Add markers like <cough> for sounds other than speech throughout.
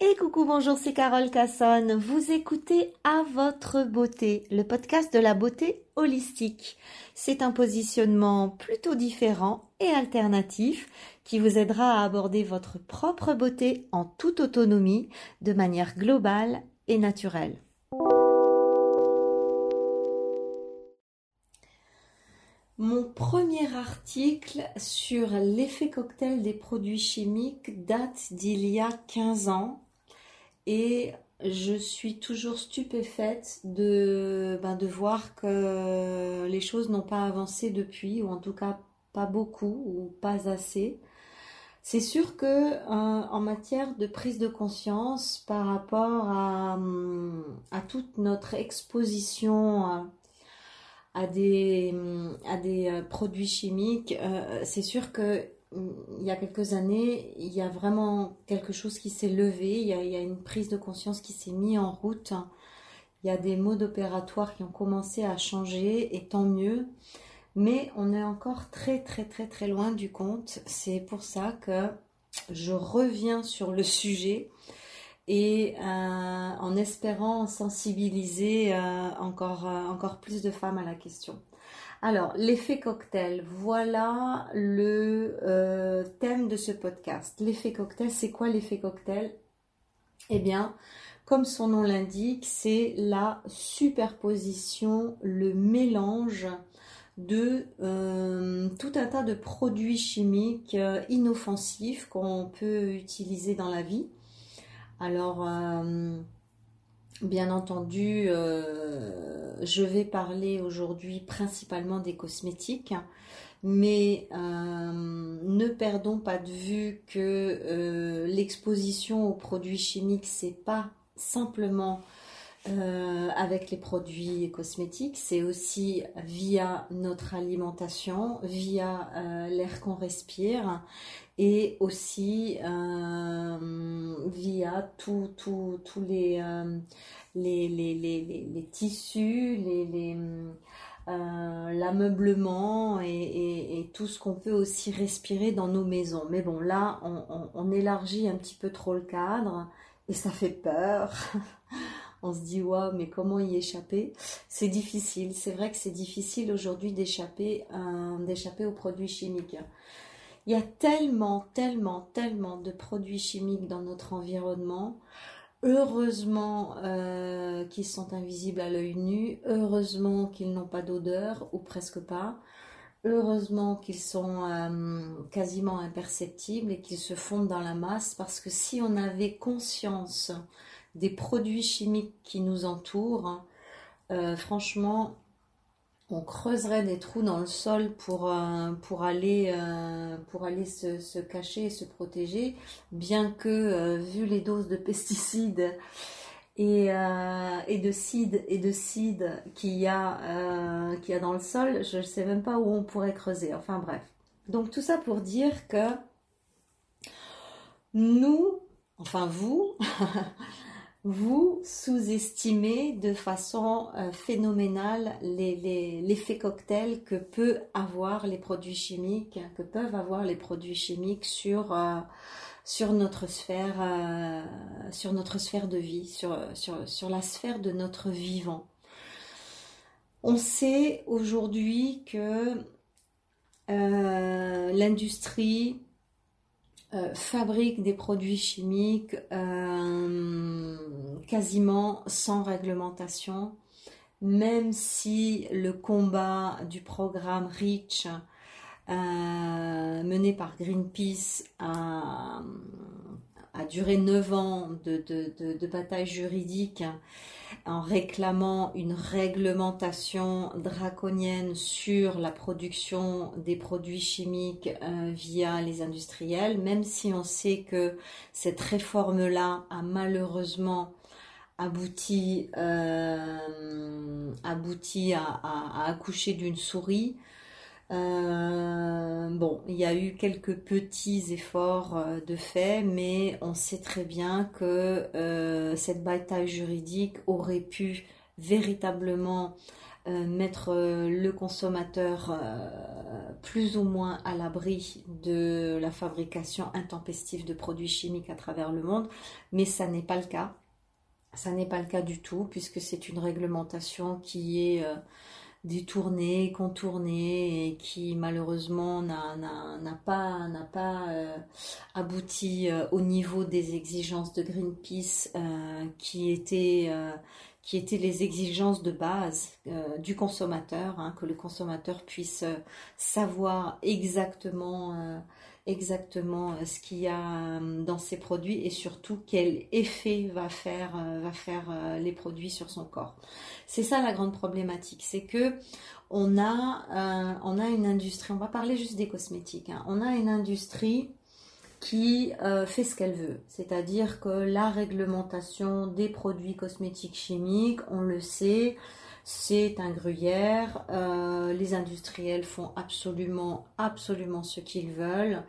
Et coucou, bonjour, c'est Carole Cassonne. Vous écoutez À votre beauté, le podcast de la beauté holistique. C'est un positionnement plutôt différent et alternatif qui vous aidera à aborder votre propre beauté en toute autonomie, de manière globale et naturelle. Mon premier article sur l'effet cocktail des produits chimiques date d'il y a 15 ans et je suis toujours stupéfaite de, ben, de voir que les choses n'ont pas avancé depuis, ou en tout cas pas beaucoup, ou pas assez. C'est sûr que euh, en matière de prise de conscience par rapport à, à toute notre exposition à, à des, à des euh, produits chimiques, euh, c'est sûr que il y a quelques années, il y a vraiment quelque chose qui s'est levé, il y, a, une prise de conscience qui s'est mise en route, il y a des modes opératoires qui ont commencé à changer, et tant mieux, mais on est encore très très très très loin du compte, c'est pour ça que je reviens sur le sujet et euh, en espérant sensibiliser euh, encore, euh, encore plus de femmes à la question. Alors, l'effet cocktail, voilà le euh, thème de ce podcast. L'effet cocktail, c'est quoi l'effet cocktail? Eh bien, comme son nom l'indique, c'est la superposition, le mélange de euh, tout un tas de produits chimiques euh, inoffensifs qu'on peut utiliser dans la vie. Alors, Bien entendu, euh, je vais parler aujourd'hui principalement des cosmétiques, mais euh, ne perdons pas de vue que euh, l'exposition aux produits chimiques, c'est pas simplement avec les produits cosmétiques, c'est aussi via notre alimentation, via l'air qu'on respire et aussi via tous les les, les, les, les, tissus, les, euh, l'ameublement et, et, tout ce qu'on peut aussi respirer dans nos maisons. Mais bon, là, on, on, élargit un petit peu trop le cadre et ça fait peur. <laughs> on se dit, waouh, mais comment y échapper? C'est difficile. C'est vrai que c'est difficile aujourd'hui d'échapper, d'échapper aux produits chimiques. Il y a tellement, tellement, tellement de produits chimiques dans notre environnement Heureusement euh, qu'ils sont invisibles à l'œil nu, heureusement qu'ils n'ont pas d'odeur ou presque pas, heureusement qu'ils sont euh, quasiment imperceptibles et qu'ils se fondent dans la masse parce que si on avait conscience des produits chimiques qui nous entourent, euh, franchement, on creuserait des trous dans le sol pour, euh, pour aller, euh, pour aller se, cacher et se protéger, bien que, vu les doses de pesticides et, et de cides et de cides qu'il y, a, qu'il y a dans le sol, je ne sais même pas où on pourrait creuser. Enfin bref. Donc tout ça pour dire que nous, enfin vous, <laughs> vous sous-estimez de façon euh, phénoménale l'effet cocktail que peut avoir les produits chimiques, que peuvent avoir les produits chimiques sur, euh, sur notre sphère, euh, sur notre sphère de vie, sur, sur, sur la sphère de notre vivant. On sait aujourd'hui que l'industrie euh, fabrique des produits chimiques euh, quasiment sans réglementation, même si le combat du programme REACH euh, mené par Greenpeace a, a duré 9 ans de, de, de, bataille juridique en réclamant une réglementation draconienne sur la production des produits chimiques euh, via les industriels, même si on sait que cette réforme-là a malheureusement abouti, euh, à accoucher d'une souris. Euh, bon, il y a eu quelques petits efforts euh, de fait, mais on sait très bien que euh, cette bataille juridique aurait pu véritablement mettre le consommateur plus ou moins à l'abri de la fabrication intempestive de produits chimiques à travers le monde, mais ça n'est pas le cas. Ça n'est pas le cas du tout, puisque c'est une réglementation qui est détournée, contournée et qui malheureusement n'a pas, pas euh, abouti euh, au niveau des exigences de Greenpeace euh, qui, étaient, qui étaient les exigences de base du consommateur, hein, que le consommateur puisse savoir exactement exactement euh, ce qu'il y a euh, dans ces produits et surtout quel effet va faire, euh, va faire les produits sur son corps. C'est ça la grande problématique, c'est que on a, on a une industrie, on va parler juste des cosmétiques, hein. on a une industrie qui fait ce qu'elle veut. C'est-à-dire que la réglementation des produits cosmétiques chimiques, on le sait, c'est un gruyère. Euh, les industriels font absolument, absolument ce qu'ils veulent.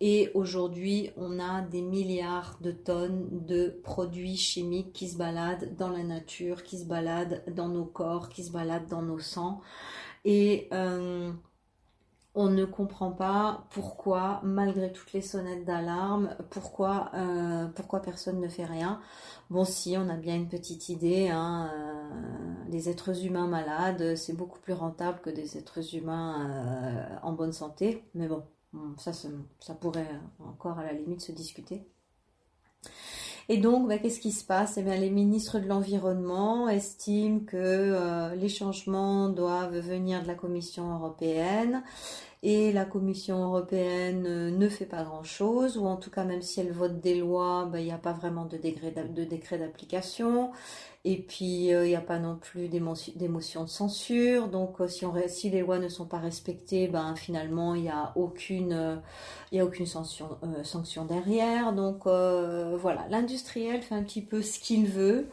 Et aujourd'hui, on a des milliards de tonnes de produits chimiques qui se baladent dans la nature, qui se baladent dans nos corps, qui se baladent dans nos sangs. Et euh, on ne comprend pas pourquoi, malgré toutes les sonnettes d'alarme, pourquoi, euh, pourquoi personne ne fait rien. Bon, si, on a bien une petite idée. Hein, euh, les êtres humains malades, c'est beaucoup plus rentable que des êtres humains euh, en bonne santé. Mais bon, ça, ça pourrait encore à la limite se discuter. Et donc, bah, qu'est-ce qui se passe? Eh bien, Les ministres de l'Environnement estiment que euh, les changements doivent venir de la Commission européenne. Et la Commission européenne euh, ne fait pas grand-chose, ou en tout cas même si elle vote des lois, bah, il n'y a pas vraiment de, de décret d'application. Et puis, euh, il n'y a pas non plus d'émotion de censure. Donc, euh, si, on, si les lois ne sont pas respectées, ben, finalement, il n'y a aucune, euh, il a aucune sanction, sanction derrière. Donc, voilà, l'industriel fait un petit peu ce qu'il veut.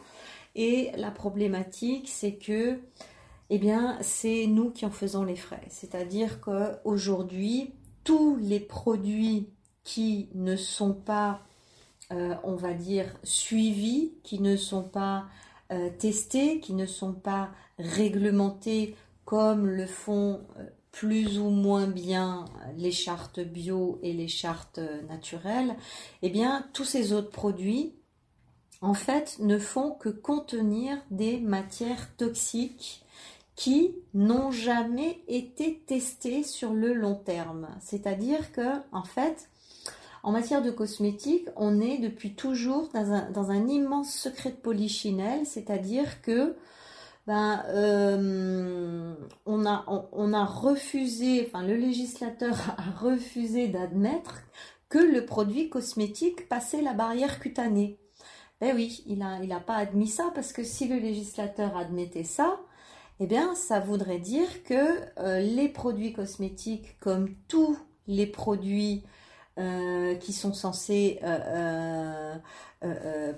Et la problématique, c'est que, eh bien, c'est nous qui en faisons les frais. C'est-à-dire qu'aujourd'hui, tous les produits qui ne sont pas, on va dire, suivis, qui ne sont pas euh, testés, qui ne sont pas réglementés comme le font euh, plus ou moins bien les chartes bio et les chartes euh, naturelles, eh bien tous ces autres produits en fait ne font que contenir des matières toxiques qui n'ont jamais été testées sur le long terme. C'est-à-dire que en fait, en matière de cosmétiques, on est depuis toujours dans un, immense secret de polichinelle, c'est-à-dire que ben, euh, on, a, refusé, enfin le législateur <laughs> a refusé d'admettre que le produit cosmétique passait la barrière cutanée. Ben oui, il n'a pas admis ça parce que si le législateur admettait ça, eh bien, ça voudrait dire que euh, les produits cosmétiques, comme tous les produits euh, qui sont censés euh, euh,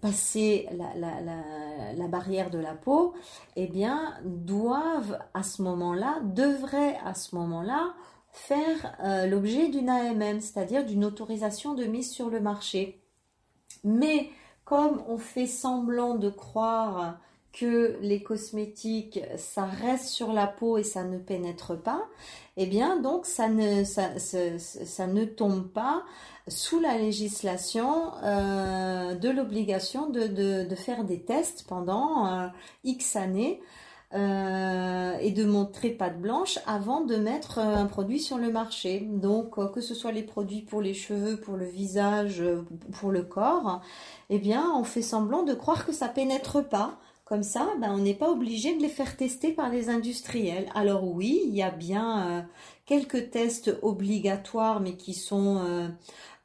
passer la, barrière de la peau, eh bien, doivent à ce moment-là, devraient à ce moment-là faire l'objet d'une AMM, c'est-à-dire d'une autorisation de mise sur le marché. Mais comme on fait semblant de croire que les cosmétiques, ça reste sur la peau et ça ne pénètre pas, eh bien donc ça ne, ça, ne tombe pas sous la législation euh, de l'obligation de, faire des tests pendant euh, X années euh, et de montrer patte blanche avant de mettre un produit sur le marché. Donc que ce soit les produits pour les cheveux, pour le visage, pour le corps, eh bien on fait semblant de croire que ça pénètre pas comme ça, ben, on n'est pas obligé de les faire tester par les industriels. Alors oui, il y a bien euh, quelques tests obligatoires, mais qui sont euh,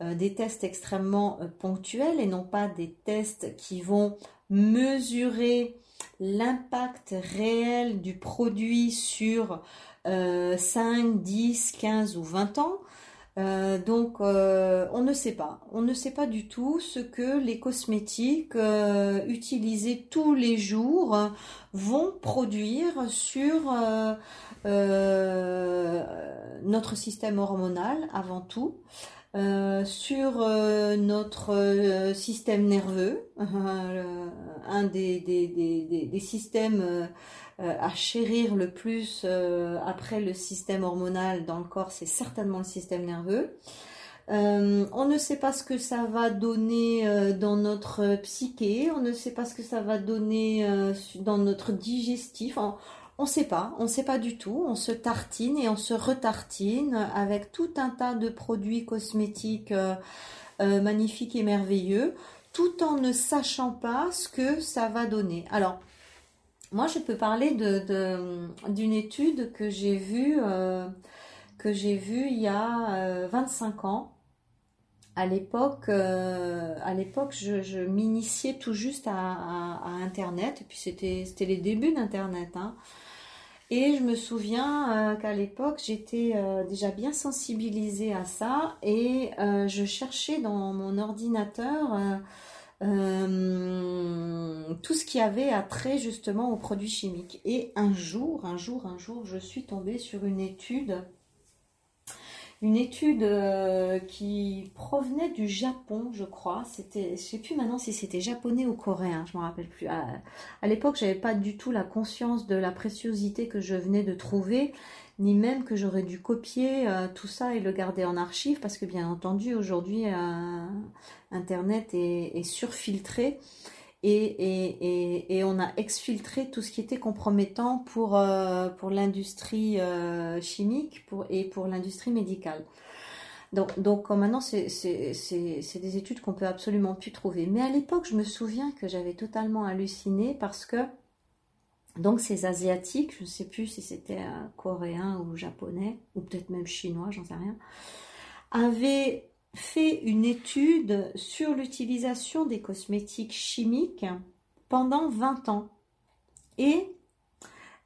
euh, des tests extrêmement ponctuels et non pas des tests qui vont mesurer l'impact réel du produit sur 5, 10, 15 ou 20 ans. Euh, donc, euh, on ne sait pas. On ne sait pas du tout ce que les cosmétiques euh, utilisés tous les jours vont produire sur notre système hormonal avant tout. sur notre système nerveux, <laughs> un des, des systèmes à chérir le plus après le système hormonal dans le corps, c'est certainement le système nerveux. Euh, on ne sait pas ce que ça va donner euh, dans notre psyché, on ne sait pas ce que ça va donner euh, dans notre digestif. On ne sait pas, on ne sait pas du tout. On se tartine et on se retartine avec tout un tas de produits cosmétiques magnifiques et merveilleux, tout en ne sachant pas ce que ça va donner. Alors, moi, je peux parler d'une étude que j'ai vue j'ai vue il y a 25 ans à l'époque, euh, à l'époque, je, m'initiais tout juste à, Internet, et puis c'était, les débuts d'Internet. Hein. Et je me souviens euh, qu'à l'époque, j'étais euh, déjà bien sensibilisée à ça, et je cherchais dans mon ordinateur tout ce qui avait attrait justement aux produits chimiques. Et un jour, un jour, un jour, je suis tombée sur une étude une étude euh, qui provenait du Japon, je crois. C'était, je sais plus maintenant si c'était japonais ou coréen, je me rappelle plus. À, à l'époque, j'avais pas du tout la conscience de la préciosité que je venais de trouver, ni même que j'aurais dû copier euh, tout ça et le garder en archive, parce que bien entendu, aujourd'hui, euh, Internet est surfiltré et, on a exfiltré tout ce qui était compromettant pour, euh, pour l'industrie chimique pour, et pour l'industrie médicale. Donc, donc maintenant, c'est des études qu'on peut absolument plus trouver. Mais à l'époque, je me souviens que j'avais totalement halluciné parce que donc ces asiatiques, je ne sais plus si c'était coréen ou japonais ou peut-être même chinois, j'en sais rien, avaient fait une étude sur l'utilisation des cosmétiques chimiques pendant 20 ans. Et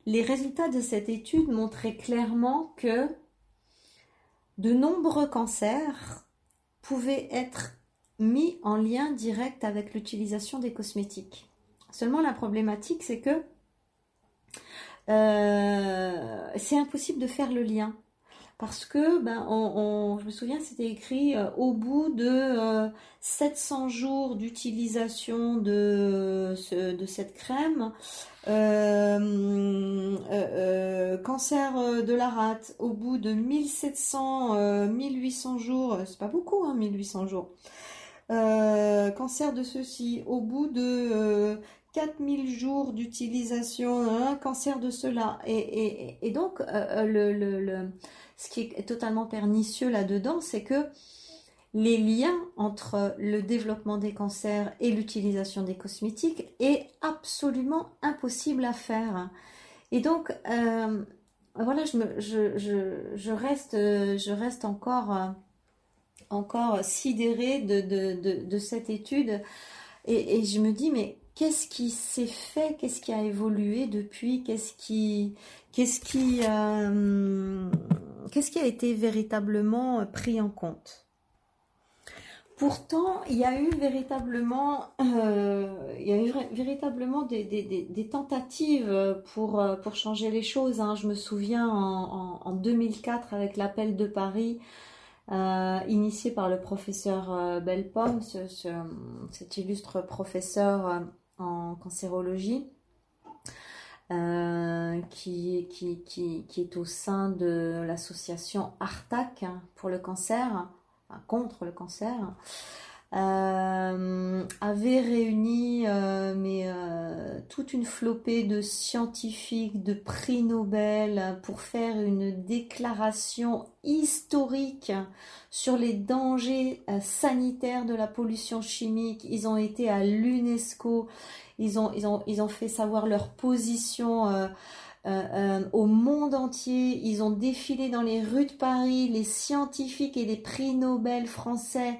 les résultats de cette étude montraient clairement que de nombreux cancers pouvaient être mis en lien direct avec l'utilisation des cosmétiques. Seulement la problématique, c'est que euh, c'est impossible de faire le lien. Parce que ben, on, je me souviens c'était écrit euh, au bout de 700 euh, jours d'utilisation de, de cette crème euh, cancer de la rate au bout de 1700 1800 jours c'est pas beaucoup hein, 1800 jours cancer de ceci au bout de 4000 jours d'utilisation, un cancer de cela. Et, donc, le, le, ce qui est totalement pernicieux là-dedans, c'est que les liens entre le développement des cancers et l'utilisation des cosmétiques est absolument impossible à faire. Et donc, euh, voilà, je, reste, je reste encore, encore sidérée de, cette étude et, je me dis, mais qu'est-ce qui s'est fait, qu'est-ce qui a évolué depuis, qu'est-ce qui, qui, euh, qui a été véritablement pris en compte? Pourtant, il y a eu véritablement, euh, il y a eu véritablement des, tentatives pour, pour changer les choses. Hein. Je me souviens en, 2004 avec l'appel de Paris, euh, initié par le professeur Bellepomme, cet illustre professeur en cancérologie. Euh, qui, est au sein de l'association ARTAC pour le cancer, contre le cancer, euh, avait réuni euh, mais, toute une flopée de scientifiques, de prix Nobel pour faire une déclaration historique sur les dangers sanitaires de la pollution chimique. Ils ont été à l'UNESCO, ils ont, ils ont, ils ont fait savoir leur position euh, euh, euh, au monde entier. Ils ont défilé dans les rues de Paris, les scientifiques et les prix Nobel français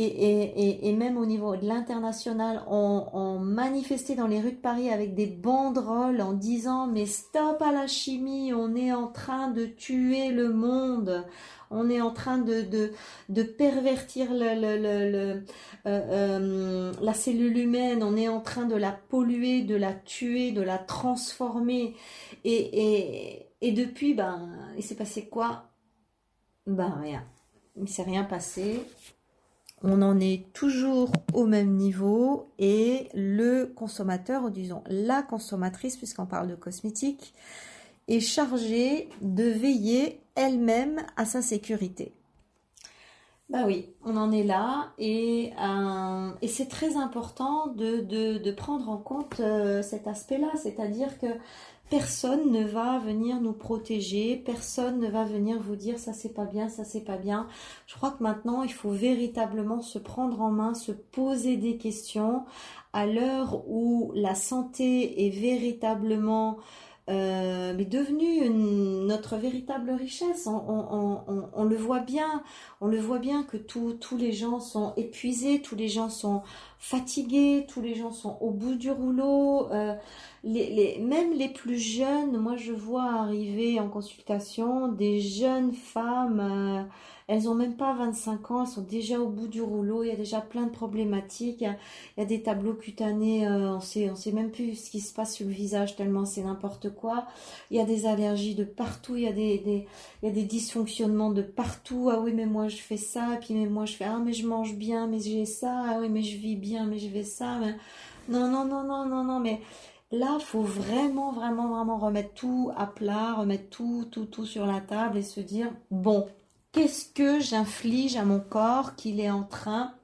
et, et, et, même au niveau de l'international ont, manifesté dans les rues de Paris avec des banderoles en disant mais stop à la chimie, on est en train de tuer le monde on est en train de, de, pervertir le, euh, euh, la cellule humaine, on est en train de la polluer, de la tuer, de la transformer. Et, et, depuis, ben, il s'est passé quoi? Ben rien. il s'est rien passé. On en est toujours au même niveau et le consommateur, ou disons la consommatrice, puisqu'on parle de cosmétiques, est chargée de veiller elle-même à sa sécurité. Bah oui, on en est là et, euh, et c'est très important de, de, prendre en compte euh, cet aspect-là, c'est-à-dire que personne ne va venir nous protéger, personne ne va venir vous dire ça c'est pas bien, ça c'est pas bien. Je crois que maintenant il faut véritablement se prendre en main, se poser des questions à l'heure où la santé est véritablement euh, mais devenu notre véritable richesse. On, le voit bien, on le voit bien que tous les gens sont épuisés, tous les gens sont fatigués, tous les gens sont au bout du rouleau. Euh, les, même les plus jeunes, moi je vois arriver en consultation des jeunes femmes. Euh, elles ont même pas 25 ans, elles sont déjà au bout du rouleau, il y a déjà plein de problématiques, il y a, des tableaux cutanés, euh, on sait, on sait même plus ce qui se passe sur le visage tellement c'est n'importe quoi. Il y a des allergies de partout, il y a des, il y a des dysfonctionnements de partout. Ah oui, mais moi je fais ça, puis mais moi je fais, ah mais je mange bien, mais j'ai ça, ah oui, mais je vis bien, mais je vais ça. Non, non, non, non, non, non, mais Là, faut vraiment, vraiment, vraiment remettre tout à plat, remettre tout, tout, tout sur la table et se dire, bon, Qu'est-ce que j'inflige à mon corps qu'il est en train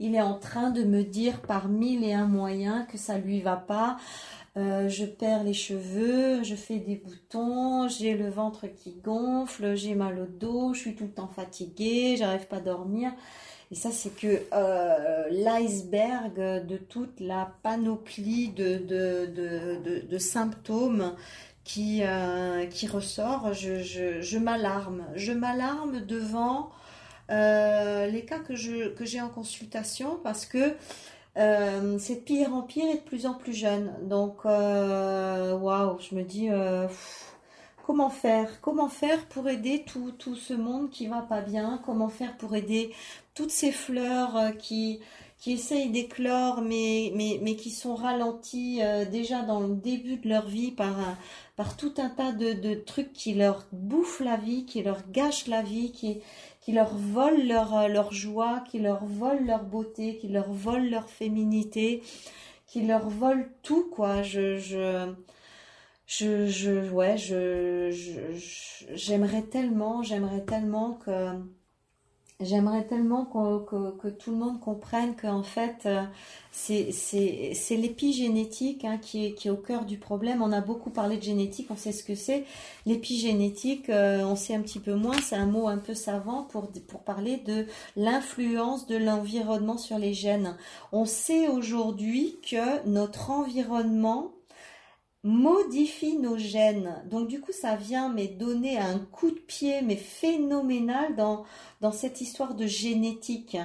il est en train de me dire par mille et un moyens que ça lui va pas. Euh, je perds les cheveux, je fais des boutons, j'ai le ventre qui gonfle, j'ai mal au dos, je suis tout le temps fatiguée, j'arrive pas à dormir. Et ça, c'est que euh, l'iceberg de toute la panoplie de, de symptômes qui, euh, qui ressort, je, m'alarme. Je m'alarme devant euh, les cas que, je, que j'ai en consultation parce que c'est de pire en pire et de plus en plus jeune. Donc, waouh, je me dis, comment faire? Comment faire pour aider tout, tout, ce monde qui va pas bien? Comment faire pour aider toutes ces fleurs qui qui essayent d'éclore mais, mais, mais qui sont ralentis euh, déjà dans le début de leur vie par, par tout un tas de, de, trucs qui leur bouffent la vie, qui leur gâchent la vie, qui, qui leur volent leur, euh, leur joie, qui leur volent leur beauté, qui leur volent leur féminité, qui leur volent tout, quoi. Je, je, je, je ouais, je, j'aimerais tellement, j'aimerais tellement que J'aimerais tellement que, tout le monde comprenne qu'en fait, euh, c'est l'épigénétique hein, qui, est, qui est au cœur du problème. On a beaucoup parlé de génétique, on sait ce que c'est. L'épigénétique, euh, on sait un petit peu moins, c'est un mot un peu savant pour, pour parler de l'influence de l'environnement sur les gènes. On sait aujourd'hui que notre environnement modifie nos gènes. Donc du coup, ça vient mais donner un coup de pied mais phénoménal dans, cette histoire de génétique.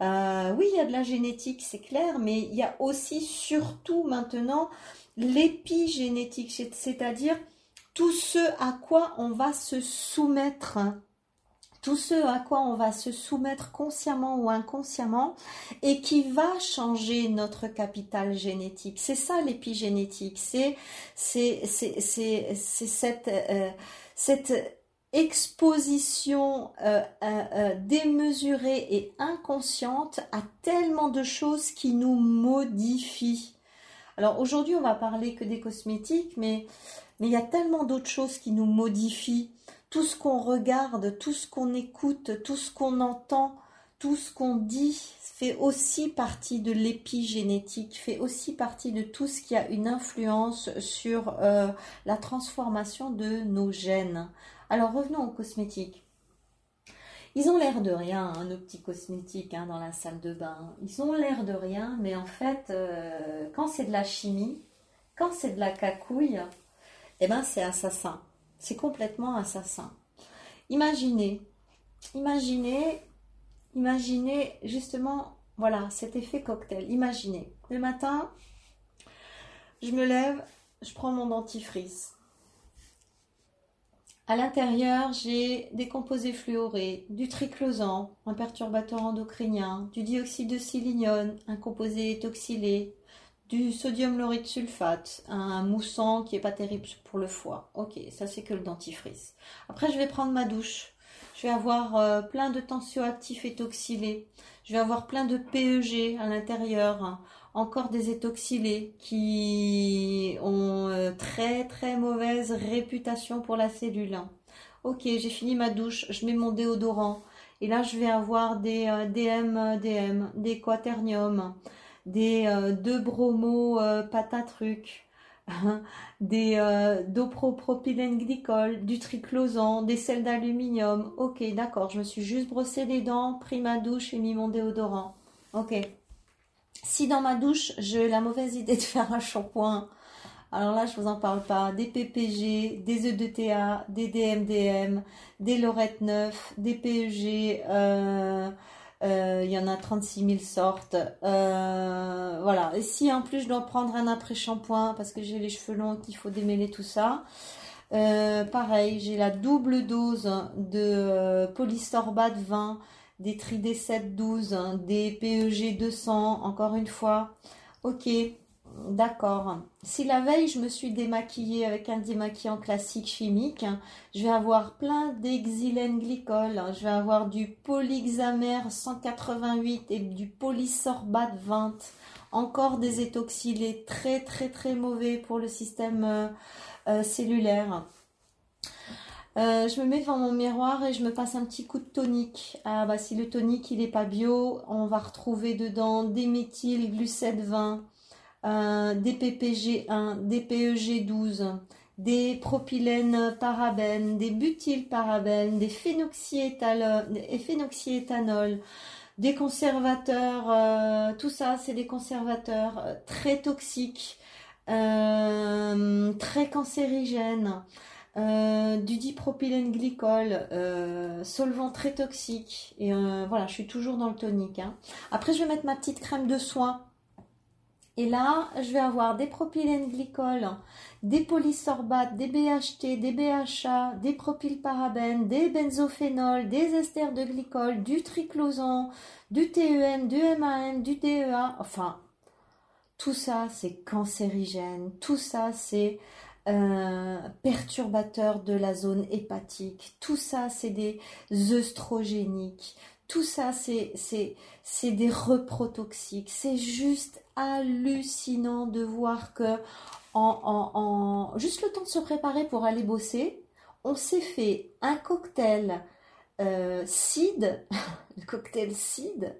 Euh, oui, il y a de la génétique, c'est clair, mais il y a aussi surtout maintenant l'épigénétique, c'est-à-dire tout ce à quoi on va se soumettre tout ce à quoi on va se soumettre consciemment ou inconsciemment et qui va changer notre capital génétique. C'est ça l'épigénétique, c'est euh, cette exposition euh, euh, démesurée et inconsciente à tellement de choses qui nous modifient. Alors aujourd'hui, on va parler que des cosmétiques, mais il y a tellement d'autres choses qui nous modifient tout ce qu'on regarde, tout ce qu'on écoute, tout ce qu'on entend, tout ce qu'on dit fait aussi partie de l'épigénétique, fait aussi partie de tout ce qui a une influence sur euh, la transformation de nos gènes. Alors revenons aux cosmétiques. Ils ont l'air de rien, hein, nos petits cosmétiques hein, dans la salle de bain. Ils ont l'air de rien, mais en fait, euh, quand c'est de la chimie, quand c'est de la cacouille, eh ben c'est assassin. C'est complètement assassin. Imaginez, imaginez, imaginez justement, voilà, cet effet cocktail. Imaginez, le matin, je me lève, je prends mon dentifrice. À l'intérieur, j'ai des composés fluorés, du triclosan, un perturbateur endocrinien, du dioxyde de sélénium, un composé toxylé, du sodium laurite sulfate, un moussant qui est pas terrible pour le foie. Ok, ça c'est que le dentifrice. Après, je vais prendre ma douche. Je vais avoir euh, plein de tensioactifs étoxylés. Je vais avoir plein de PEG à l'intérieur. Encore des étoxylés qui ont euh, très très mauvaise réputation pour la cellule. Ok, j'ai fini ma douche, je mets mon déodorant. Et là, je vais avoir des DM, DM, des quaternium, des deux bromo patatruc, des euh, <laughs> dopropropylène glycol, du triclosan, des sels d'aluminium. Ok, d'accord, je me suis juste brossé les dents, pris ma douche et mis mon déodorant. Ok. Si dans ma douche, j'ai la mauvaise idée de faire un shampoing, alors là, je vous en parle pas. Des PPG, des EDTA, des DMDM, des Lorette 9, des PEG, euh, euh, il y en a 36 000 sortes. Euh, voilà. Et si en plus je dois prendre un après-shampoing parce que j'ai les cheveux longs qu'il faut démêler tout ça. Euh, pareil, j'ai la double dose de polysorbate 20, des Tridé 7 12, des PEG 200, encore une fois. Ok, D'accord. Si la veille, je me suis démaquillée avec un démaquillant classique chimique, je vais avoir plein d'exylène glycol, je vais avoir du polyxamère 188 et du polysorbate 20. Encore des étoxylés très très très mauvais pour le système euh, euh, cellulaire. Euh, je me mets devant mon miroir et je me passe un petit coup de tonique. Ah bah si le tonique il est pas bio, on va retrouver dedans des méthylglucède 20, euh, des PPG1, des PEG12, des propylènes parabènes, des butylparabènes, des phénoxyéthanol, des conservateurs, euh, tout ça c'est des conservateurs euh, très toxiques, très cancérigènes. du dipropylène glycol, solvant très toxique. Et voilà, je suis toujours dans le tonique. Hein. Après, je vais mettre ma petite crème de soin et là, je vais avoir des propylènes glycols, des polysorbates, des BHT, des BHA, des propylparabènes, des benzophénols, des esters de glycol, du triclosan, du TEM, du MAM, du DEA. Enfin, tout ça, c'est cancérigène. Tout ça, c'est euh, perturbateur de la zone hépatique. Tout ça, c'est des œstrogéniques. Tout ça, c'est des reprotoxiques. C'est juste hallucinant de voir que en, juste le temps de se préparer pour aller bosser, on s'est fait un cocktail euh, CID, <laughs> le cocktail CID,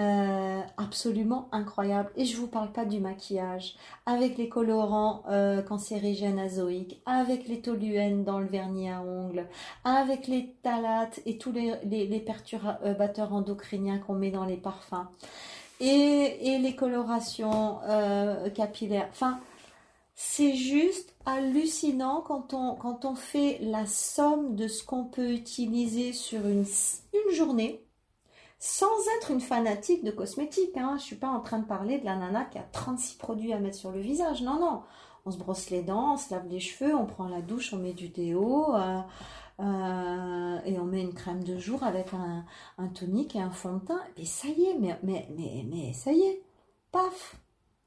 euh, absolument incroyable. Et je vous parle pas du maquillage, avec les colorants euh, cancérigènes azoïques, avec les toluènes dans le vernis à ongles, avec les talates et tous les, perturbateurs endocriniens qu'on met dans les parfums, et, les colorations euh, capillaires. Enfin, c'est juste hallucinant quand on, fait la somme de ce qu'on peut utiliser sur une, journée sans être une fanatique de cosmétiques. Hein. Je suis pas en train de parler de la nana qui a 36 produits à mettre sur le visage. Non, non. On se brosse les dents, on se lave les cheveux, on prend la douche, on met du déo euh, euh, et on met une crème de jour avec un, tonique et un fond de teint. Et ça y est, mais, mais, mais, mais ça y est. Paf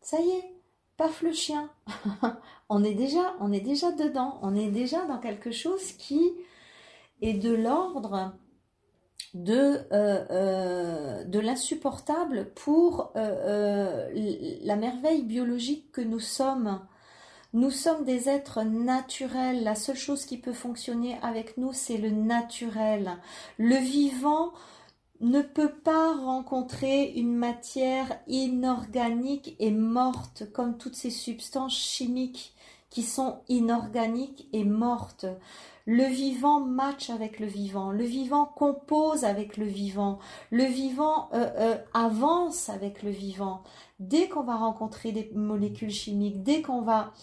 Ça y est. Paf le chien. <laughs> on est déjà, on est déjà dedans. On est déjà dans quelque chose qui est de l'ordre de, euh, euh, de l'insupportable pour la merveille biologique que nous sommes. Nous sommes des êtres naturels. La seule chose qui peut fonctionner avec nous, c'est le naturel. Le vivant ne peut pas rencontrer une matière inorganique et morte comme toutes ces substances chimiques qui sont inorganiques et mortes. Le vivant match avec le vivant, le vivant compose avec le vivant, le vivant euh, euh, avance avec le vivant. Dès qu'on va rencontrer des molécules chimiques, dès qu'on va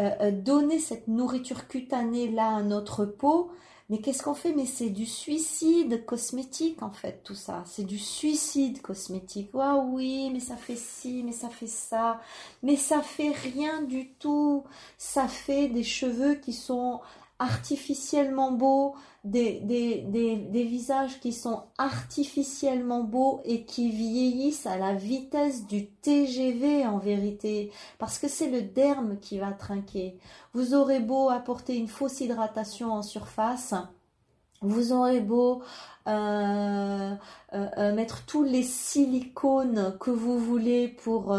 euh, donner cette nourriture cutanée là à notre peau, mais qu'est-ce qu'on fait? Mais c'est du suicide cosmétique en fait, tout ça. C'est du suicide cosmétique. Ah oui, mais ça fait ci, mais ça fait ça. Mais ça fait rien du tout. Ça fait des cheveux qui sont artificiellement beaux, des, des, des, visages qui sont artificiellement beaux et qui vieillissent à la vitesse du TGV en vérité, parce que c'est le derme qui va trinquer. Vous aurez beau apporter une fausse hydratation en surface, Vous aurez beau euh, euh, euh, mettre tous les silicones que vous voulez pour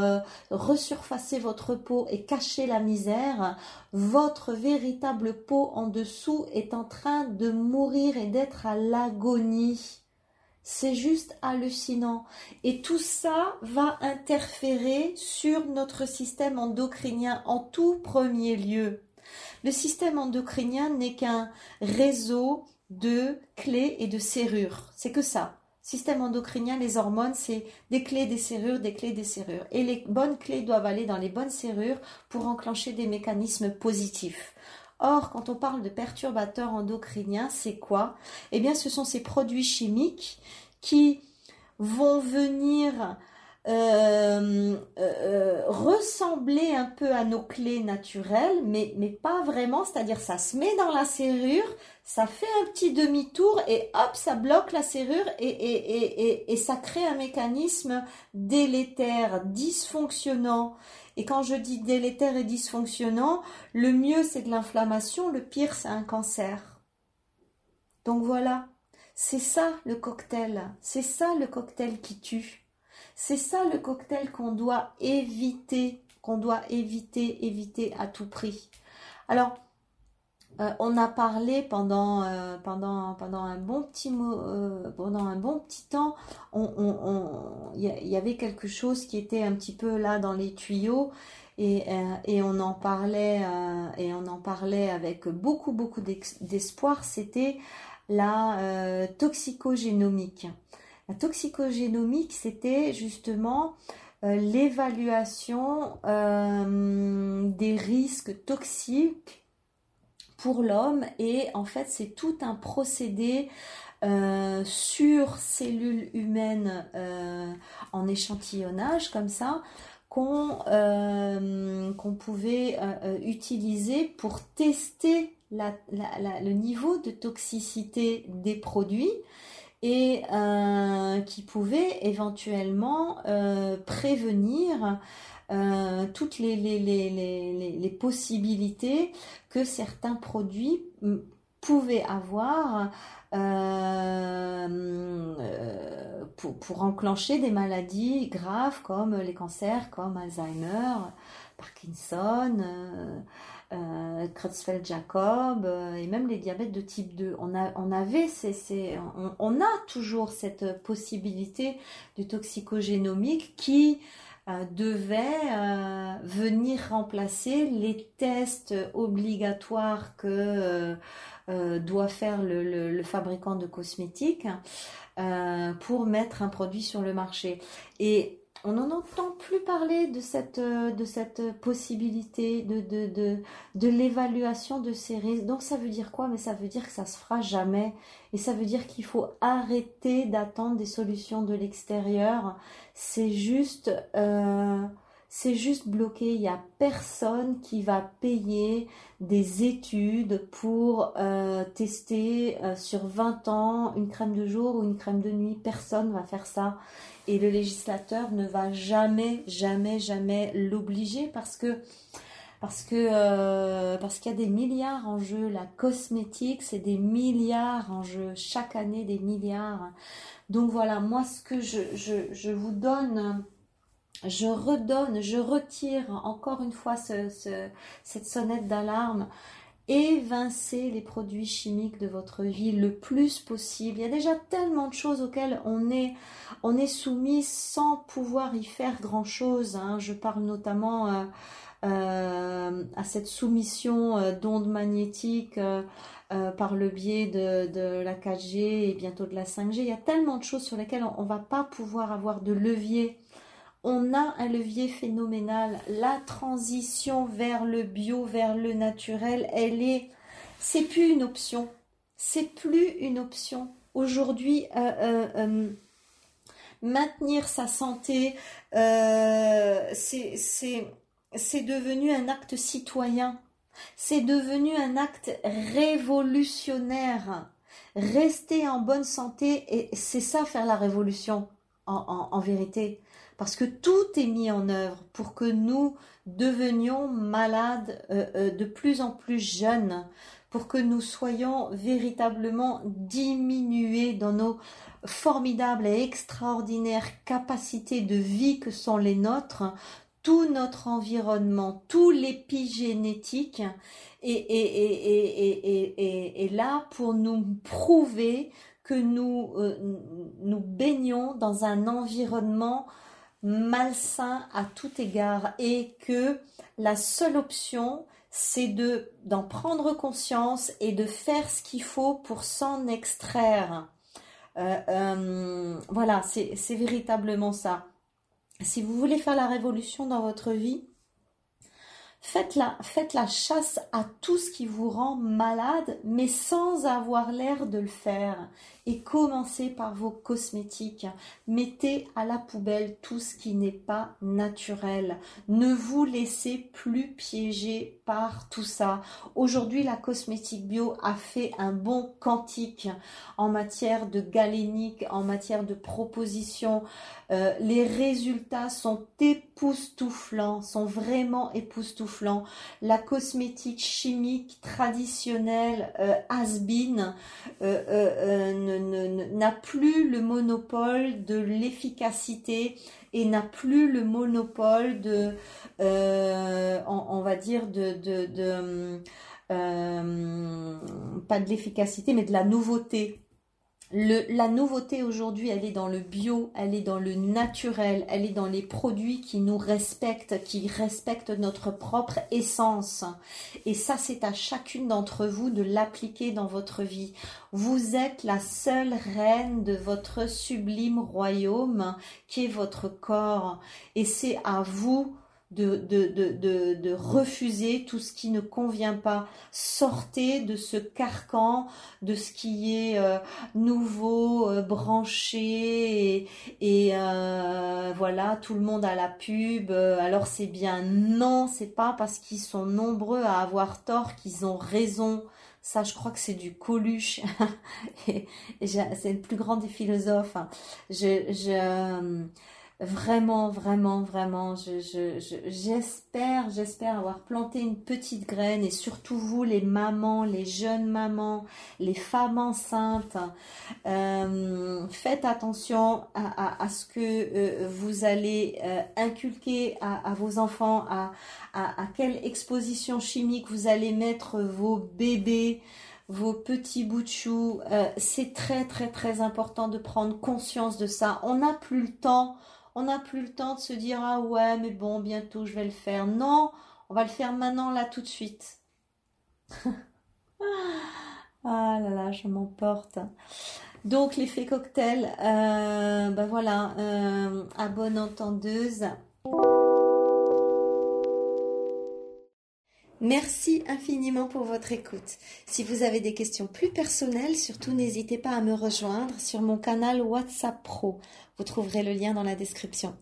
resurfacer votre peau et cacher la misère, votre véritable peau en dessous est en train de mourir et d'être à l'agonie. C'est juste hallucinant. Et tout ça va interférer sur notre système endocrinien en tout premier lieu. Le système endocrinien n'est qu'un réseau de clés et de serrures. C'est que ça. Système endocrinien, les hormones, c'est des clés, des serrures, des clés, des serrures. Et les bonnes clés doivent aller dans les bonnes serrures pour enclencher des mécanismes positifs. Or, quand on parle de perturbateurs endocriniens, c'est quoi? Eh bien, ce sont ces produits chimiques qui vont venir euh, euh, ressembler un peu à nos clés naturelles, mais, mais pas vraiment, c'est-à-dire ça se met dans la serrure, ça fait un petit demi-tour et hop, ça bloque la serrure et, ça crée un mécanisme délétère, dysfonctionnant. Et quand je dis délétère et dysfonctionnant, le mieux c'est de l'inflammation, le pire c'est un cancer. Donc voilà, c'est ça le cocktail, c'est ça le cocktail qui tue. C'est ça le cocktail qu'on doit éviter, qu'on doit éviter, éviter à tout prix. Alors, euh, on a parlé pendant, euh, pendant, pendant, un bon petit euh, pendant un bon petit temps, il y, avait quelque chose qui était un petit peu là dans les tuyaux et, on en parlait et on en parlait avec beaucoup beaucoup d'espoir. C'était la toxicogénomique. La toxicogénomique, c'était justement l'évaluation des risques toxiques pour l'homme et en fait c'est tout un procédé euh, sur cellules humaines euh, en échantillonnage comme ça qu'on euh, qu'on pouvait utiliser pour tester le niveau de toxicité des produits et qui pouvait éventuellement prévenir euh, toutes les, les, possibilités que certains produits pouvaient avoir euh, euh, pour, enclencher des maladies graves comme les cancers, comme Alzheimer, Parkinson, euh, Creutzfeldt-Jacob et même les diabètes de type 2. On, a, on avait on, a toujours cette possibilité du toxicogénomique qui euh, devait euh, venir remplacer les tests obligatoires que euh, doit faire le, fabricant de cosmétiques pour mettre un produit sur le marché. Et on n'en entend plus parler de cette, de cette possibilité de, de, de, de l'évaluation de ces risques. Donc ça veut dire quoi? Mais ça veut dire que ça se fera jamais. Et ça veut dire qu'il faut arrêter d'attendre des solutions de l'extérieur. C'est juste, euh, c'est juste bloqué. Il n'y a personne qui va payer des études pour euh, tester euh, sur 20 ans une crème de jour ou une crème de nuit. Personne va faire ça. Et le législateur ne va jamais, jamais, jamais l'obliger parce que parce que euh, parce qu'il y a des milliards en jeu. La cosmétique, c'est des milliards en jeu. Chaque année, des milliards. Donc voilà, moi, ce que je, je vous donne, je redonne, je retire encore une fois ce, ce, cette sonnette d'alarme évincer les produits chimiques de votre vie le plus possible. Il y a déjà tellement de choses auxquelles on est, soumis sans pouvoir y faire grand-chose. Hein. Je parle notamment euh, euh, à cette soumission euh, d'ondes magnétiques par le biais de, la 4G et bientôt de la 5G. Il y a tellement de choses sur lesquelles on ne va pas pouvoir avoir de levier on a un levier phénoménal. La transition vers le bio, vers le naturel, elle est, c'est plus une option. C'est plus une option. Aujourd'hui, euh, euh, euh, maintenir sa santé, c'est devenu un acte citoyen. C'est devenu un acte révolutionnaire. Rester en bonne santé, c'est ça faire la révolution en vérité parce que tout est mis en œuvre pour que nous devenions malades euh, euh, de plus en plus jeunes, pour que nous soyons véritablement diminués dans nos formidables et extraordinaires capacités de vie que sont les nôtres, tout notre environnement, tout l'épigénétique est, est, là pour nous prouver que nous, euh, nous baignons dans un environnement malsain à tout égard et que la seule option c'est de d'en prendre conscience et de faire ce qu'il faut pour s'en extraire. Euh, euh, voilà, c'est véritablement ça. Si vous voulez faire la révolution dans votre vie, Faites la, chasse à tout ce qui vous rend malade, mais sans avoir l'air de le faire. Et commencez par vos cosmétiques. Mettez à la poubelle tout ce qui n'est pas naturel. Ne vous laissez plus piéger par tout ça. Aujourd'hui, la cosmétique bio a fait un bon quantique en matière de galénique, en matière de proposition. Euh, les résultats sont époustouflants, sont vraiment époustouflants. La cosmétique chimique traditionnelle euh, has-been euh, n'a plus le monopole de l'efficacité et n'a plus le monopole de, on, va dire, de pas de l'efficacité, mais de la nouveauté la nouveauté aujourd'hui, elle est dans le bio, elle est dans le naturel, elle est dans les produits qui nous respectent, qui respectent notre propre essence. Et ça, c'est à chacune d'entre vous de l'appliquer dans votre vie. Vous êtes la seule reine de votre sublime royaume qui est votre corps. Et c'est à vous de, de, de, refuser tout ce qui ne convient pas. Sortez de ce carcan, de ce qui est euh, nouveau, euh, branché, et, euh, voilà, tout le monde a la pub, alors c'est bien. Non, c'est pas parce qu'ils sont nombreux à avoir tort qu'ils ont raison. Ça, je crois que c'est du Coluche. <laughs> et, c'est le plus grand des philosophes. Je, je, Vraiment, vraiment, vraiment, j'espère, j'espère avoir planté une petite graine et surtout vous, les mamans, les jeunes mamans, les femmes enceintes, euh, faites attention à, ce que euh, vous allez euh, inculquer à, vos enfants, à, à, quelle exposition chimique vous allez mettre vos bébés vos petits bouts de chou. c'est très très très important de prendre conscience de ça. On n'a plus le temps on n'a plus le temps de se dire ah ouais mais bon bientôt je vais le faire. Non, on va le faire maintenant là tout de suite. <laughs> ah là là, je m'emporte. Donc l'effet cocktail, ben voilà, euh, à bonne entendeuse. Merci infiniment pour votre écoute. Si vous avez des questions plus personnelles, surtout n'hésitez pas à me rejoindre sur mon canal WhatsApp Pro. Vous trouverez le lien dans la description.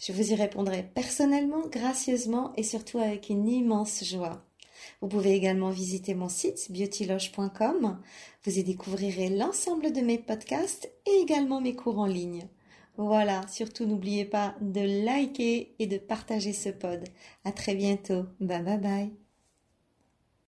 Je vous y répondrai personnellement, gracieusement et surtout avec une immense joie. Vous pouvez également visiter mon site beautyloge.com. Vous y découvrirez l'ensemble de mes podcasts et également mes cours en ligne. Voilà, surtout n'oubliez pas de liker et de partager ce pod. À très bientôt. Bye bye bye.